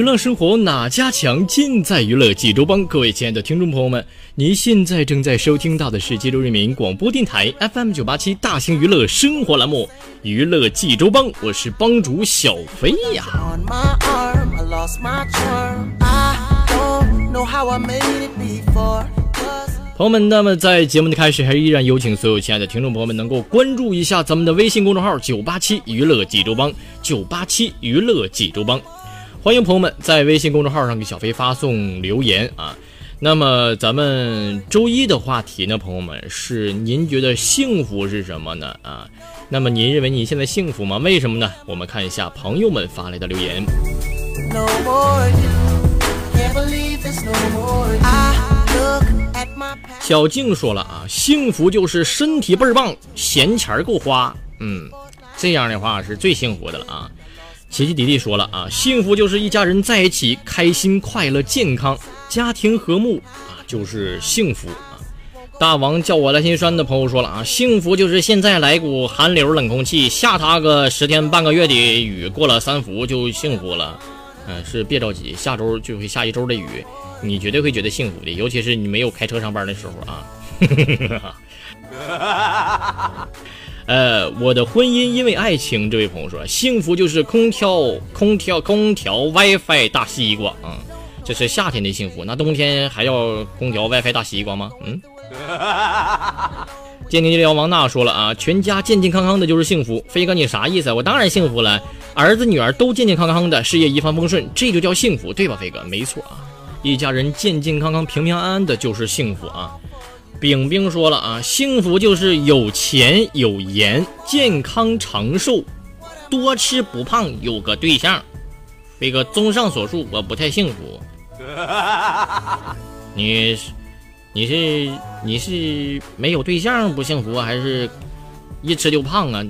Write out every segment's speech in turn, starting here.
娱乐生活哪家强？尽在娱乐济州帮。各位亲爱的听众朋友们，您现在正在收听到的是济州人民广播电台 FM 九八七大型娱乐生活栏目《娱乐济州帮》，我是帮主小飞呀。朋友们，那么在节目的开始，还是依然有请所有亲爱的听众朋友们能够关注一下咱们的微信公众号“九八七娱乐济州帮”，九八七娱乐济州帮。欢迎朋友们在微信公众号上给小飞发送留言啊！那么咱们周一的话题呢，朋友们是您觉得幸福是什么呢？啊，那么您认为你现在幸福吗？为什么呢？我们看一下朋友们发来的留言。小静说了啊，幸福就是身体倍儿棒，闲钱儿够花。嗯，这样的话是最幸福的了啊。奇奇迪迪说了啊，幸福就是一家人在一起，开心、快乐、健康，家庭和睦啊，就是幸福啊。大王叫我来新山的朋友说了啊，幸福就是现在来股寒流冷空气，下他个十天半个月的雨，过了三伏就幸福了。嗯，是别着急，下周就会下一周的雨，你绝对会觉得幸福的，尤其是你没有开车上班的时候啊。呃，我的婚姻因为爱情，这位朋友说，幸福就是空调、空调、空调、WiFi 大西瓜啊，这是夏天的幸福。那冬天还要空调、WiFi 大西瓜吗？嗯。鉴定医疗王娜说了啊，全家健健康康的就是幸福。飞哥，你啥意思？我当然幸福了，儿子女儿都健健康康的，事业一帆风顺，这就叫幸福，对吧？飞哥，没错啊，一家人健健康康、平平安安的就是幸福啊。冰冰说了啊，幸福就是有钱有颜，健康长寿，多吃不胖，有个对象。飞哥，综上所述，我不太幸福。你，你是你是没有对象不幸福，还是一吃就胖啊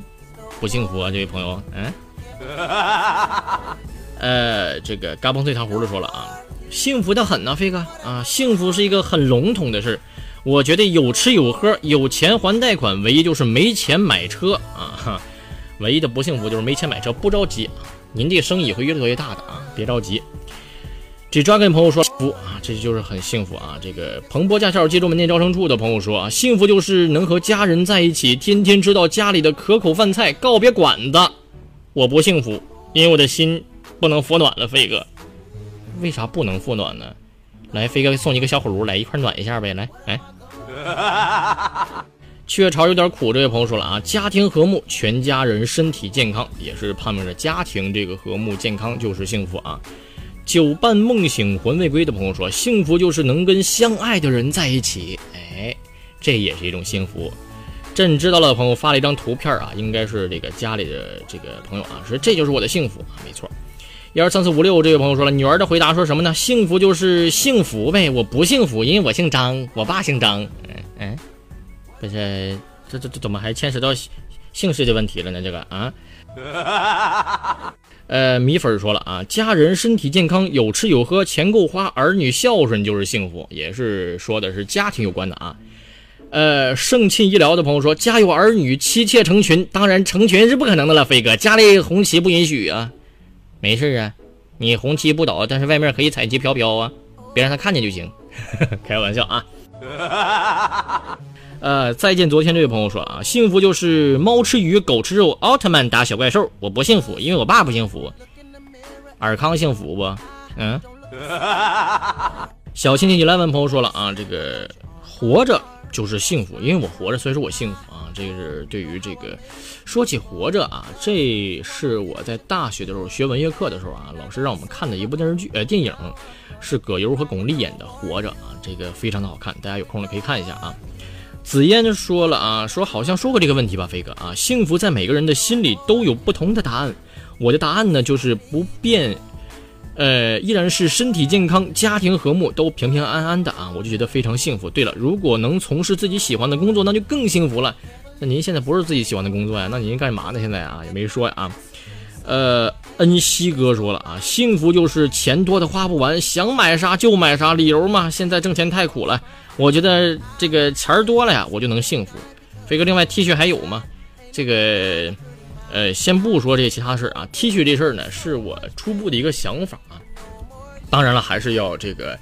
不幸福啊？这位朋友，嗯，呃，这个嘎嘣脆糖葫芦说了啊，幸福的很呐，飞哥啊，幸福是一个很笼统的事。我觉得有吃有喝，有钱还贷款，唯一就是没钱买车啊！唯一的不幸福就是没钱买车。不着急，您这生意会越做越大的啊！别着急。这抓跟朋友说福啊，这就是很幸福啊！这个彭博驾校济州门店招生处的朋友说啊，幸福就是能和家人在一起，天天吃到家里的可口饭菜，告别馆子。我不幸福，因为我的心不能服暖了。飞哥，为啥不能服暖呢？来，飞哥送你一个小火炉，来一块暖一下呗。来，来。雀巢有点苦，这位朋友说了啊，家庭和睦，全家人身体健康，也是盼望着家庭这个和睦健康就是幸福啊。久伴梦醒魂未归的朋友说，幸福就是能跟相爱的人在一起，哎，这也是一种幸福。朕知道了，朋友发了一张图片啊，应该是这个家里的这个朋友啊，说这就是我的幸福啊，没错。一二三四五六，这位朋友说了，女儿的回答说什么呢？幸福就是幸福呗，我不幸福，因为我姓张，我爸姓张。嗯嗯，不是，这这这怎么还牵扯到姓氏的问题了呢？这个啊，呃，米粉说了啊，家人身体健康，有吃有喝，钱够花，儿女孝顺就是幸福，也是说的是家庭有关的啊。呃，盛沁医疗的朋友说，家有儿女，妻妾成群，当然成群是不可能的了，飞哥，家里红旗不允许啊。没事啊，你红旗不倒，但是外面可以彩旗飘飘啊，别让他看见就行。开玩笑啊。呃，再见昨天这位朋友说啊，幸福就是猫吃鱼，狗吃肉，奥特曼打小怪兽。我不幸福，因为我爸不幸福。尔康幸福不？嗯。小亲戚你来问朋友说了啊，这个活着就是幸福，因为我活着，所以说我幸福。这是对于这个说起活着啊，这是我在大学的时候学文学课的时候啊，老师让我们看的一部电视剧，呃，电影是葛优和巩俐演的《活着》啊，这个非常的好看，大家有空了可以看一下啊。紫嫣就说了啊，说好像说过这个问题吧，飞哥啊，幸福在每个人的心里都有不同的答案。我的答案呢，就是不变，呃，依然是身体健康、家庭和睦，都平平安安的啊，我就觉得非常幸福。对了，如果能从事自己喜欢的工作，那就更幸福了。那您现在不是自己喜欢的工作呀？那您干嘛呢？现在啊，也没说呀啊。呃，恩熙哥说了啊，幸福就是钱多的花不完，想买啥就买啥，理由嘛。现在挣钱太苦了，我觉得这个钱多了呀，我就能幸福。飞哥，另外 T 恤还有吗？这个，呃，先不说这其他事儿啊，T 恤这事儿呢，是我初步的一个想法啊。当然了，还是要这个。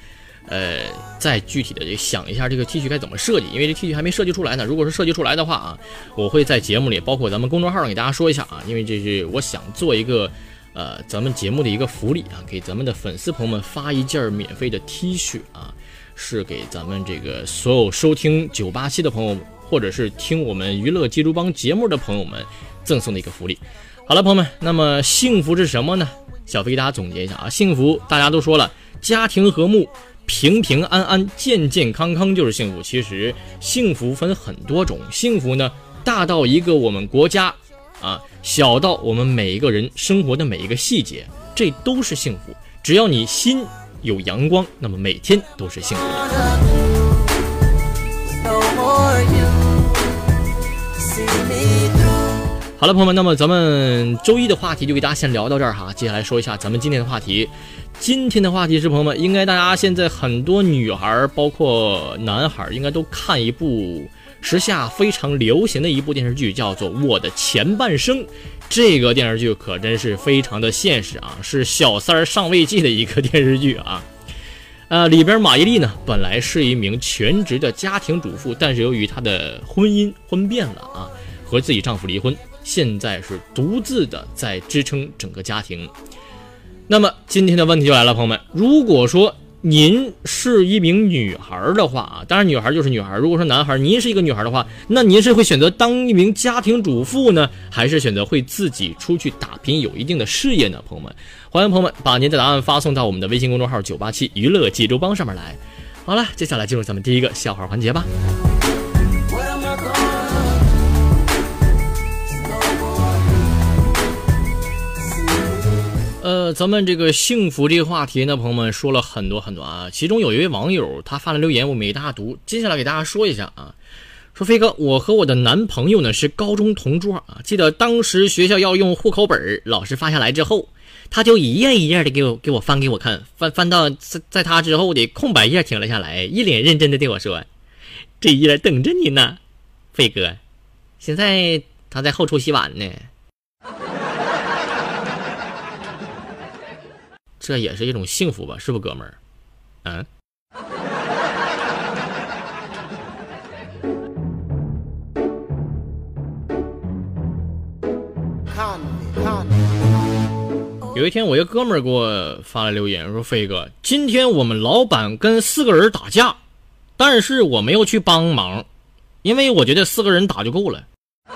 呃，再具体的想一下这个 T 恤该怎么设计，因为这 T 恤还没设计出来呢。如果是设计出来的话啊，我会在节目里，包括咱们公众号上给大家说一下啊，因为这是我想做一个呃咱们节目的一个福利啊，给咱们的粉丝朋友们发一件免费的 T 恤啊，是给咱们这个所有收听九八七的朋友，或者是听我们娱乐记录帮节目的朋友们赠送的一个福利。好了，朋友们，那么幸福是什么呢？小飞给大家总结一下啊，幸福大家都说了，家庭和睦。平平安安、健健康康就是幸福。其实幸福分很多种，幸福呢大到一个我们国家，啊小到我们每一个人生活的每一个细节，这都是幸福。只要你心有阳光，那么每天都是幸福的。好了，朋友们，那么咱们周一的话题就给大家先聊到这儿哈。接下来说一下咱们今天的话题。今天的话题是，朋友们，应该大家现在很多女孩儿，包括男孩儿，应该都看一部时下非常流行的一部电视剧，叫做《我的前半生》。这个电视剧可真是非常的现实啊，是小三儿上位记的一个电视剧啊。呃，里边马伊琍呢，本来是一名全职的家庭主妇，但是由于她的婚姻婚变了啊，和自己丈夫离婚，现在是独自的在支撑整个家庭。那么今天的问题就来了，朋友们，如果说您是一名女孩的话啊，当然女孩就是女孩。如果说男孩，您是一个女孩的话，那您是会选择当一名家庭主妇呢，还是选择会自己出去打拼，有一定的事业呢？朋友们，欢迎朋友们把您的答案发送到我们的微信公众号“九八七娱乐济州帮”上面来。好了，接下来进入咱们第一个笑话环节吧。呃，咱们这个幸福这个话题呢，朋友们说了很多很多啊。其中有一位网友他发了留言，我没大读，接下来给大家说一下啊。说飞哥，我和我的男朋友呢是高中同桌啊。记得当时学校要用户口本，老师发下来之后，他就一页一页的给我给我翻给我看，翻翻到在在他之后的空白页停了下来，一脸认真的对我说：“这一页等着你呢，飞哥。”现在他在后厨洗碗呢。这也是一种幸福吧，是不，哥们儿？嗯。有一天，我一个哥们儿给我发来留言，说：“飞哥，今天我们老板跟四个人打架，但是我没有去帮忙，因为我觉得四个人打就够了。”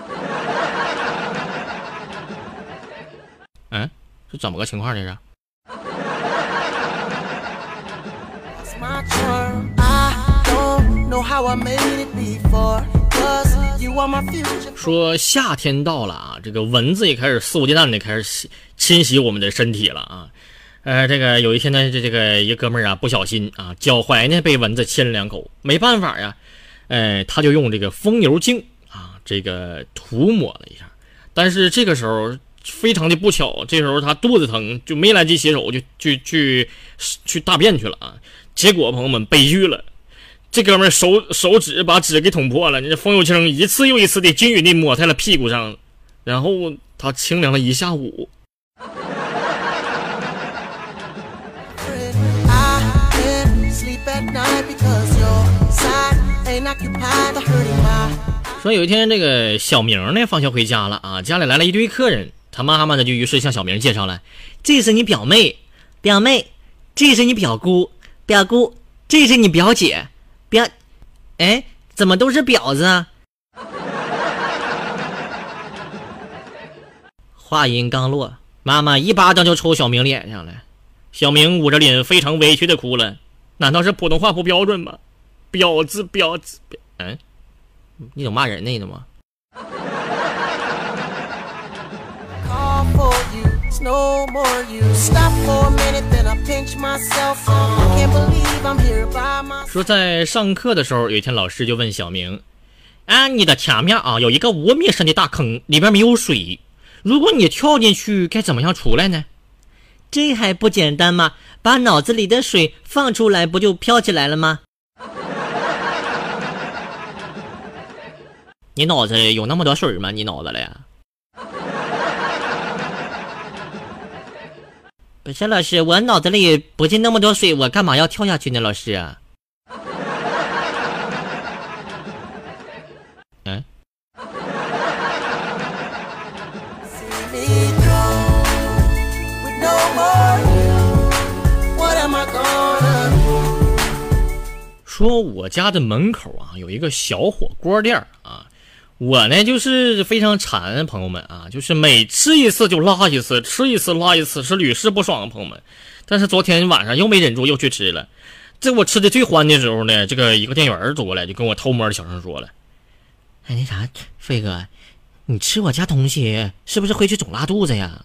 嗯，是怎么个情况？这是？说夏天到了啊，这个蚊子也开始肆无忌惮的开始侵袭我们的身体了啊。呃，这个有一天呢，这这个一哥们儿啊，不小心啊，脚踝呢被蚊子亲了两口，没办法呀，呃，他就用这个风油精啊，这个涂抹了一下。但是这个时候非常的不巧，这时候他肚子疼，就没来得及洗手，就去去去大便去了啊。结果朋友们悲剧了。这哥们手手指把纸给捅破了，你这风油精一次又一次的均匀的抹在了屁股上，然后他清凉了一下午。说有一天这个小明呢放学回家了啊，家里来了一堆客人，他妈妈呢就于是向小明介绍了，这是你表妹，表妹，这是你表姑，表姑，这是你表姐，表，哎，怎么都是婊子啊？话音刚落，妈妈一巴掌就抽小明脸上了。小明捂着脸，非常委屈的哭了。难道是普通话不标准吗？婊子，婊子，嗯，你怎么骂人呢？吗？说在上课的时候，有一天老师就问小明：“啊，你的前面啊有一个五米深的大坑，里边没有水。”如果你跳进去，该怎么样出来呢？这还不简单吗？把脑子里的水放出来，不就飘起来了吗？你脑子里有那么多水吗？你脑子里？不是老师，我脑子里不进那么多水，我干嘛要跳下去呢？老师？嗯说我家的门口啊有一个小火锅店啊，我呢就是非常馋，朋友们啊，就是每吃一次就拉一次，吃一次拉一次，是屡试不爽，朋友们。但是昨天晚上又没忍住，又去吃了。在我吃的最欢的时候呢，这个一个店员走过来，就跟我偷摸的小声说了：“哎，那啥，飞哥，你吃我家东西是不是回去总拉肚子呀？”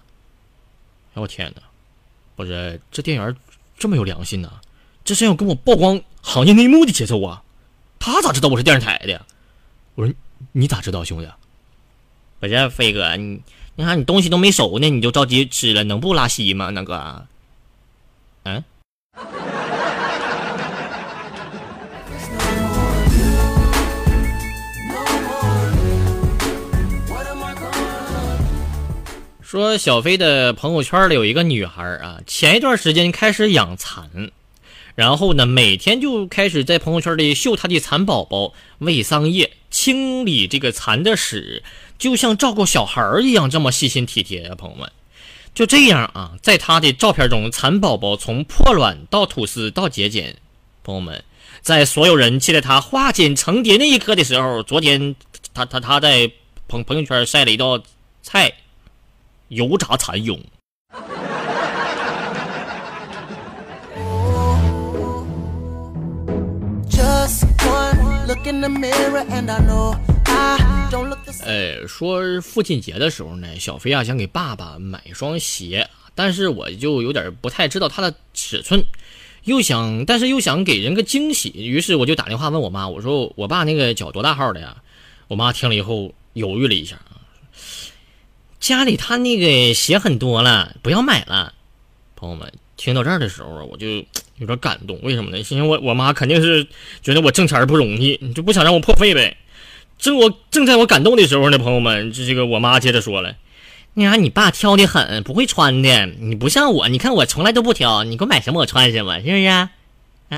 哎我天哪，不是这店员这么有良心呢？这是要跟我曝光行业内幕的节奏啊！他咋知道我是电视台的？我说你咋知道，兄弟？不是飞哥，你你看你东西都没熟呢，你就着急吃了，能不拉稀吗？那个，嗯。说小飞的朋友圈里有一个女孩啊，前一段时间开始养蚕。然后呢，每天就开始在朋友圈里秀他的蚕宝宝，喂桑叶，清理这个蚕的屎，就像照顾小孩一样，这么细心体贴啊！朋友们，就这样啊，在他的照片中，蚕宝宝从破卵到吐丝到结茧。朋友们，在所有人期待他化茧成蝶那一刻的时候，昨天他他他在朋朋友圈晒了一道菜，油炸蚕蛹。呃，说父亲节的时候呢，小飞啊想给爸爸买一双鞋，但是我就有点不太知道它的尺寸，又想，但是又想给人个惊喜，于是我就打电话问我妈，我说我爸那个脚多大号的呀？我妈听了以后犹豫了一下啊，家里他那个鞋很多了，不要买了，朋友们。听到这儿的时候，我就有点感动。为什么呢？因为我我妈肯定是觉得我挣钱不容易，就不想让我破费呗。正我正在我感动的时候呢，朋友们，这这个我妈接着说了：“你看你爸挑的很，不会穿的。你不像我，你看我从来都不挑，你给我买什么我穿什么，是不是？啊，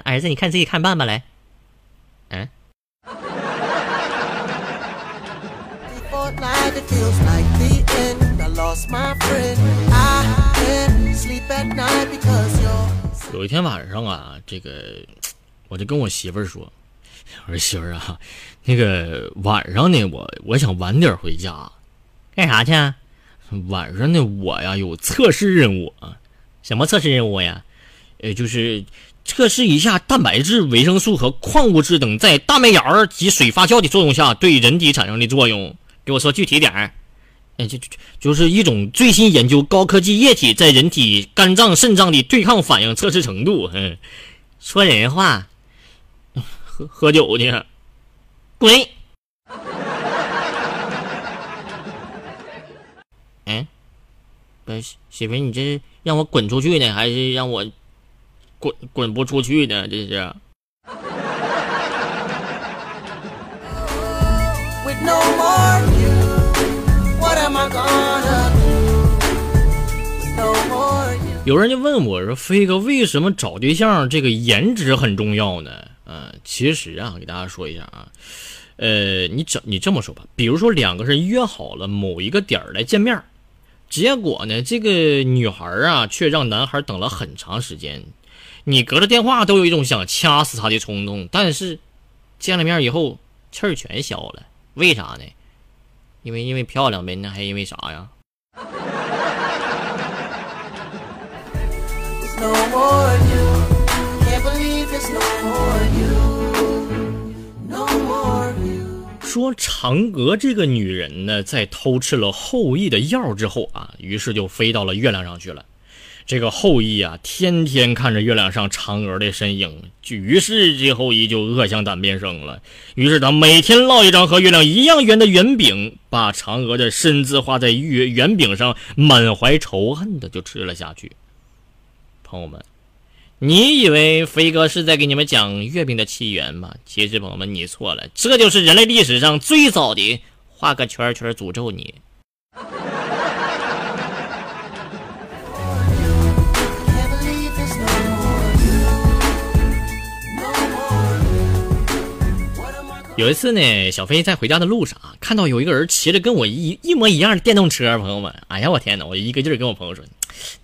儿子，你看自己看办吧，来，嗯。”有一天晚上啊，这个我就跟我媳妇儿说：“ 我说媳妇儿啊，那个晚上呢，我我想晚点回家，干啥去？晚上呢，我呀有测试任务啊。什么测试任务呀？呃，就是测试一下蛋白质、维生素和矿物质等在大麦芽及水发酵的作用下对人体产生的作用。给我说具体点儿。”哎，就就就是一种最新研究高科技液体在人体肝脏、肾脏的对抗反应测试程度。嗯，说人话，喝喝酒去，滚！嗯，不是媳妇，你这是让我滚出去呢，还是让我滚滚不出去呢？这是。有人就问我说：“飞哥，为什么找对象这个颜值很重要呢？”嗯，其实啊，给大家说一下啊，呃，你整你这么说吧，比如说两个人约好了某一个点儿来见面，结果呢，这个女孩啊却让男孩等了很长时间，你隔着电话都有一种想掐死他的冲动，但是见了面以后气儿全消了，为啥呢？因为因为漂亮呗，那还因为啥呀？No more you. Can't believe it's no more you. 说嫦娥这个女人呢，在偷吃了后羿的药之后啊，于是就飞到了月亮上去了。这个后羿啊，天天看着月亮上嫦娥的身影，于是这后羿就恶向胆边生了。于是他每天烙一张和月亮一样圆的圆饼，把嫦娥的身子画在月圆饼上，满怀仇恨的就吃了下去。朋友们，你以为飞哥是在给你们讲月饼的起源吗？其实，朋友们，你错了，这就是人类历史上最早的画个圈圈诅咒你。有一次呢，小飞在回家的路上啊，看到有一个人骑着跟我一一模一样的电动车，朋友们，哎呀，我天哪！我一个劲儿跟我朋友说，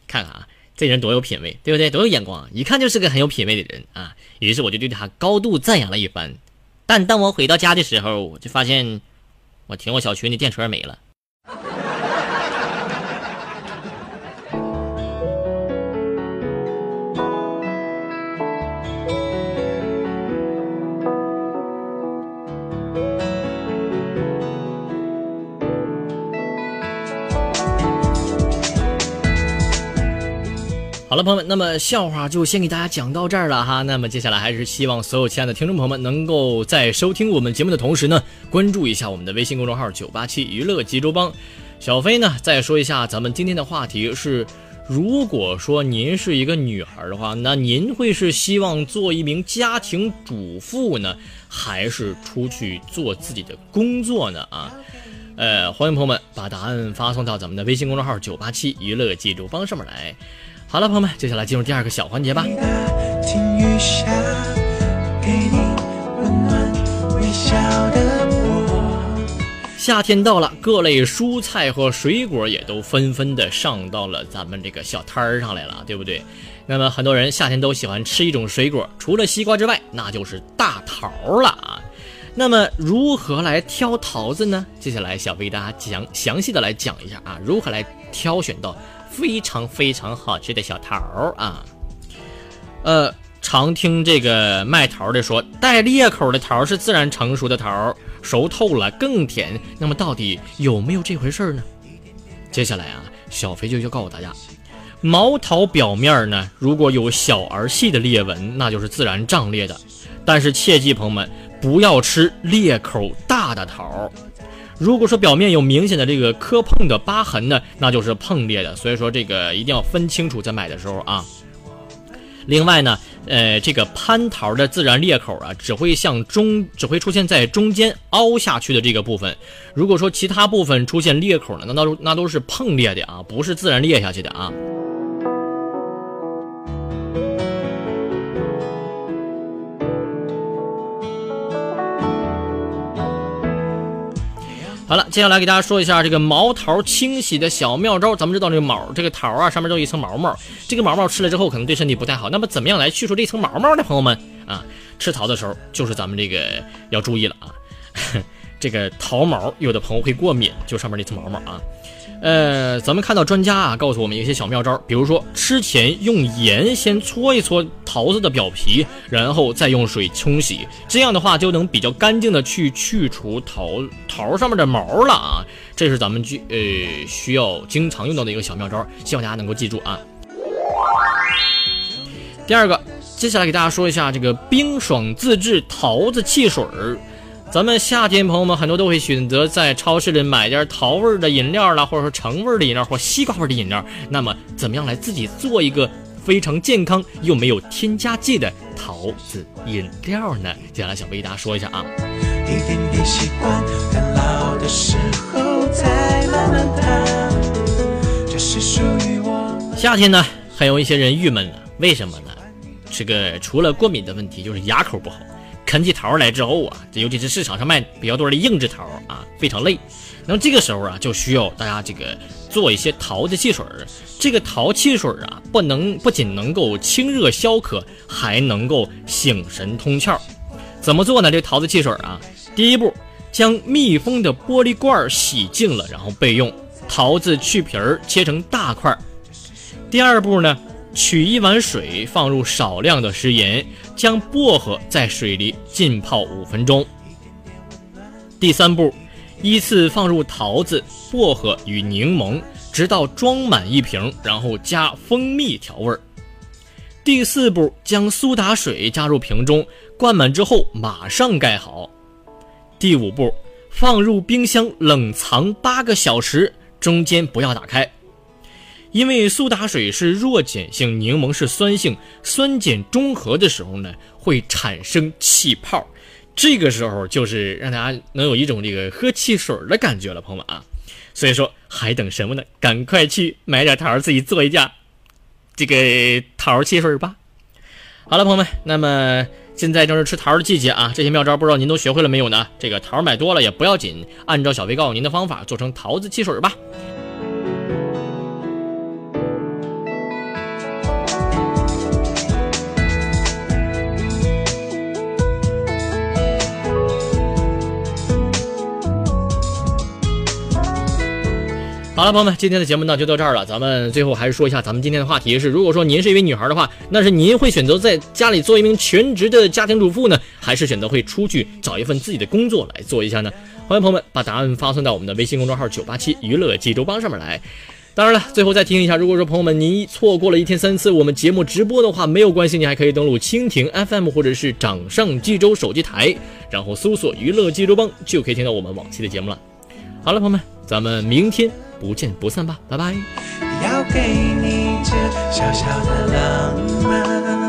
看看啊，这人多有品位，对不对？多有眼光，一看就是个很有品位的人啊。于是我就对他高度赞扬了一番。但当我回到家的时候，我就发现我停我小区那电车没了。好了，朋友们，那么笑话就先给大家讲到这儿了哈。那么接下来还是希望所有亲爱的听众朋友们能够在收听我们节目的同时呢，关注一下我们的微信公众号“九八七娱乐济州帮”。小飞呢，再说一下咱们今天的话题是：如果说您是一个女孩的话，那您会是希望做一名家庭主妇呢，还是出去做自己的工作呢？啊，呃，欢迎朋友们把答案发送到咱们的微信公众号“九八七娱乐济州帮”上面来。好了，朋友们，接下来进入第二个小环节吧。夏天到了，各类蔬菜和水果也都纷纷的上到了咱们这个小摊儿上来了，对不对？那么很多人夏天都喜欢吃一种水果，除了西瓜之外，那就是大桃了啊。那么如何来挑桃子呢？接下来小飞大家讲详细的来讲一下啊，如何来挑选到。非常非常好吃的小桃啊，呃，常听这个卖桃的说，带裂口的桃是自然成熟的桃，熟透了更甜。那么到底有没有这回事呢？接下来啊，小肥就要告诉大家，毛桃表面呢，如果有小而细的裂纹，那就是自然胀裂的。但是切记，朋友们不要吃裂口大的桃。如果说表面有明显的这个磕碰的疤痕呢，那就是碰裂的，所以说这个一定要分清楚，在买的时候啊。另外呢，呃，这个蟠桃的自然裂口啊，只会向中，只会出现在中间凹下去的这个部分。如果说其他部分出现裂口呢，那都那都是碰裂的啊，不是自然裂下去的啊。好了，接下来给大家说一下这个毛桃清洗的小妙招。咱们知道这个毛，这个桃啊，上面都有一层毛毛，这个毛毛吃了之后可能对身体不太好。那么怎么样来去除这层毛毛呢？朋友们啊，吃桃的时候就是咱们这个要注意了啊，这个桃毛有的朋友会过敏，就上面那层毛毛啊。呃，咱们看到专家啊告诉我们一些小妙招，比如说吃前用盐先搓一搓桃子的表皮，然后再用水冲洗，这样的话就能比较干净的去去除桃桃上面的毛了啊。这是咱们去呃需要经常用到的一个小妙招，希望大家能够记住啊。第二个，接下来给大家说一下这个冰爽自制桃子汽水儿。咱们夏天，朋友们很多都会选择在超市里买点桃味的饮料啦，或者说橙味的饮料或西瓜味的饮料。那么，怎么样来自己做一个非常健康又没有添加剂的桃子饮料呢？接下来想为大家说一下啊。夏天呢，还有一些人郁闷了，为什么呢？这个除了过敏的问题，就是牙口不好。啃起桃来之后啊，这尤其是市场上卖比较多的硬质桃啊，非常累。那么这个时候啊，就需要大家这个做一些桃子汽水儿。这个桃汽水啊，不能不仅能够清热消渴，还能够醒神通窍。怎么做呢？这桃子汽水啊，第一步，将密封的玻璃罐洗净了，然后备用。桃子去皮儿，切成大块。第二步呢，取一碗水，放入少量的食盐，将薄荷在水里浸泡五分钟。第三步，依次放入桃子、薄荷与柠檬，直到装满一瓶，然后加蜂蜜调味儿。第四步，将苏打水加入瓶中，灌满之后马上盖好。第五步，放入冰箱冷藏八个小时。中间不要打开，因为苏打水是弱碱性，柠檬是酸性，酸碱中和的时候呢，会产生气泡，这个时候就是让大家能有一种这个喝汽水的感觉了，朋友们啊，所以说还等什么呢？赶快去买点桃儿，自己做一下这个桃汽水吧。好了，朋友们，那么。现在正是吃桃的季节啊，这些妙招不知道您都学会了没有呢？这个桃买多了也不要紧，按照小飞告诉您的方法做成桃子汽水吧。好了，朋友们，今天的节目呢就到这儿了。咱们最后还是说一下，咱们今天的话题是：如果说您是一位女孩的话，那是您会选择在家里做一名全职的家庭主妇呢，还是选择会出去找一份自己的工作来做一下呢？欢迎朋友们把答案发送到我们的微信公众号“九八七娱乐济州帮”上面来。当然了，最后再提醒一下，如果说朋友们您错过了一天三次我们节目直播的话，没有关系，你还可以登录蜻蜓 FM 或者是掌上济州手机台，然后搜索“娱乐济州帮”，就可以听到我们往期的节目了。好了，朋友们，咱们明天。不见不散吧，拜拜。要给你这小小的浪漫，